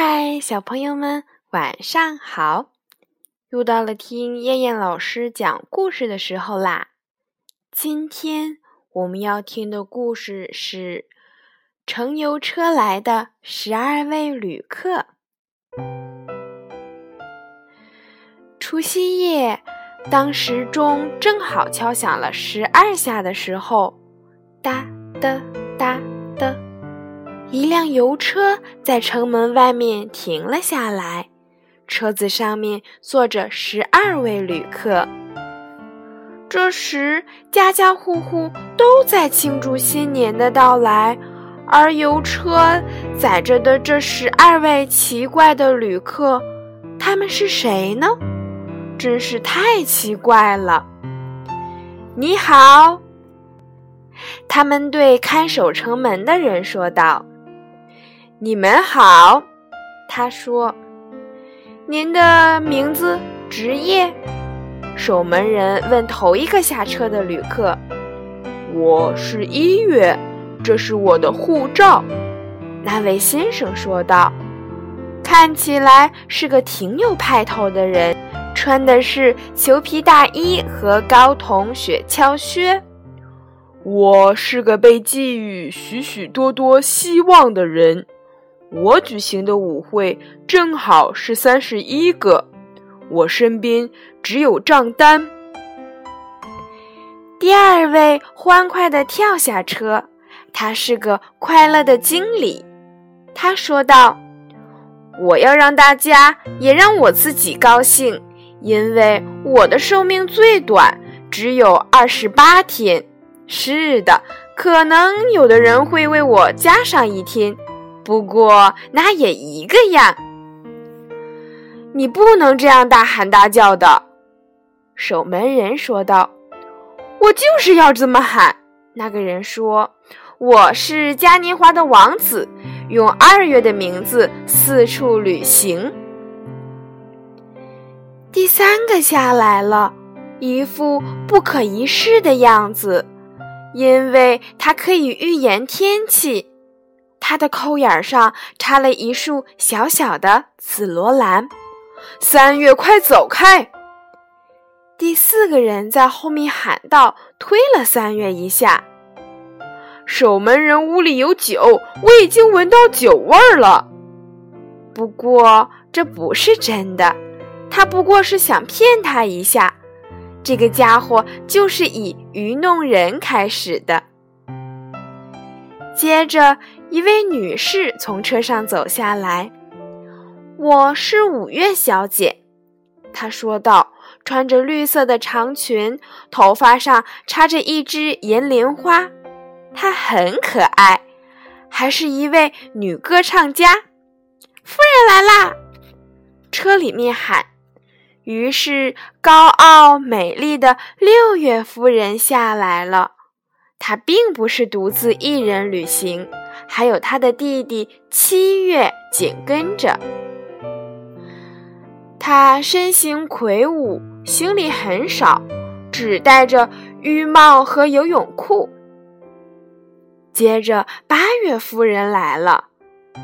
嗨，小朋友们，晚上好！又到了听燕燕老师讲故事的时候啦。今天我们要听的故事是《乘邮车来的十二位旅客》。除夕夜，当时钟正好敲响了十二下的时候，哒的哒的。一辆油车在城门外面停了下来，车子上面坐着十二位旅客。这时，家家户户都在庆祝新年的到来，而油车载着的这十二位奇怪的旅客，他们是谁呢？真是太奇怪了！你好，他们对看守城门的人说道。你们好，他说：“您的名字、职业？”守门人问头一个下车的旅客。“我是一月，这是我的护照。”那位先生说道，“看起来是个挺有派头的人，穿的是裘皮大衣和高筒雪橇靴。”“我是个被寄予许许多多希望的人。”我举行的舞会正好是三十一个，我身边只有账单。第二位欢快地跳下车，他是个快乐的经理。他说道：“我要让大家也让我自己高兴，因为我的寿命最短，只有二十八天。是的，可能有的人会为我加上一天。”不过那也一个样。你不能这样大喊大叫的，守门人说道。我就是要这么喊。那个人说：“我是嘉年华的王子，用二月的名字四处旅行。”第三个下来了，一副不可一世的样子，因为他可以预言天气。他的扣眼上插了一束小小的紫罗兰。三月，快走开！第四个人在后面喊道，推了三月一下。守门人，屋里有酒，我已经闻到酒味儿了。不过这不是真的，他不过是想骗他一下。这个家伙就是以愚弄人开始的。接着。一位女士从车上走下来，我是五月小姐，她说道，穿着绿色的长裙，头发上插着一枝银铃花，她很可爱，还是一位女歌唱家。夫人来啦！车里面喊，于是高傲美丽的六月夫人下来了。她并不是独自一人旅行。还有他的弟弟七月紧跟着，他身形魁梧，行李很少，只带着浴帽和游泳裤。接着八月夫人来了，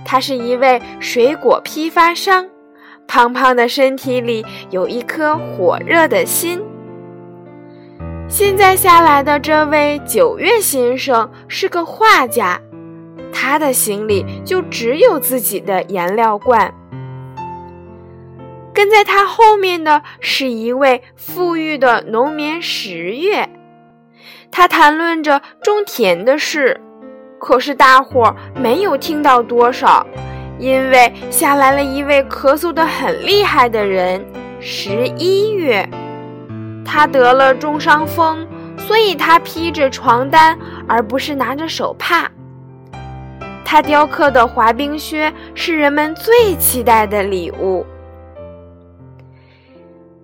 她是一位水果批发商，胖胖的身体里有一颗火热的心。现在下来的这位九月先生是个画家。他的行李就只有自己的颜料罐。跟在他后面的是一位富裕的农民十月，他谈论着种田的事，可是大伙儿没有听到多少，因为下来了一位咳嗽的很厉害的人十一月，他得了重伤风，所以他披着床单而不是拿着手帕。他雕刻的滑冰靴是人们最期待的礼物。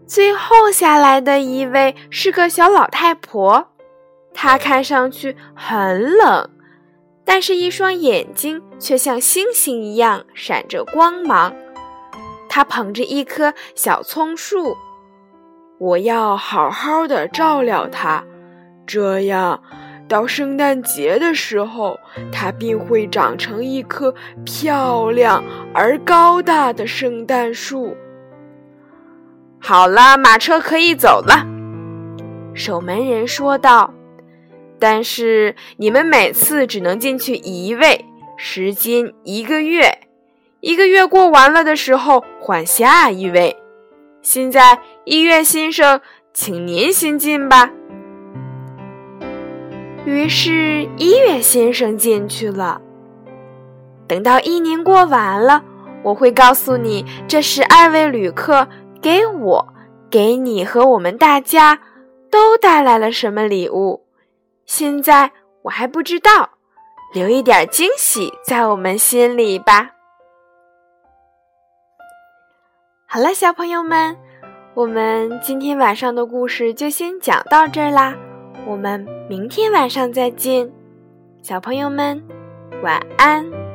最后下来的一位是个小老太婆，她看上去很冷，但是一双眼睛却像星星一样闪着光芒。她捧着一棵小葱树，我要好好的照料它，这样到圣诞节的时候，它便会长成一棵漂亮而高大的圣诞树。好了，马车可以走了。守门人说道。但是你们每次只能进去一位，时间一个月。一个月过完了的时候，换下一位。现在，一月先生，请您先进吧。于是，一月先生进去了。等到一年过完了，我会告诉你，这十二位旅客给我、给你和我们大家都带来了什么礼物。现在我还不知道，留一点惊喜在我们心里吧。好了，小朋友们，我们今天晚上的故事就先讲到这儿啦。我们明天晚上再见，小朋友们，晚安。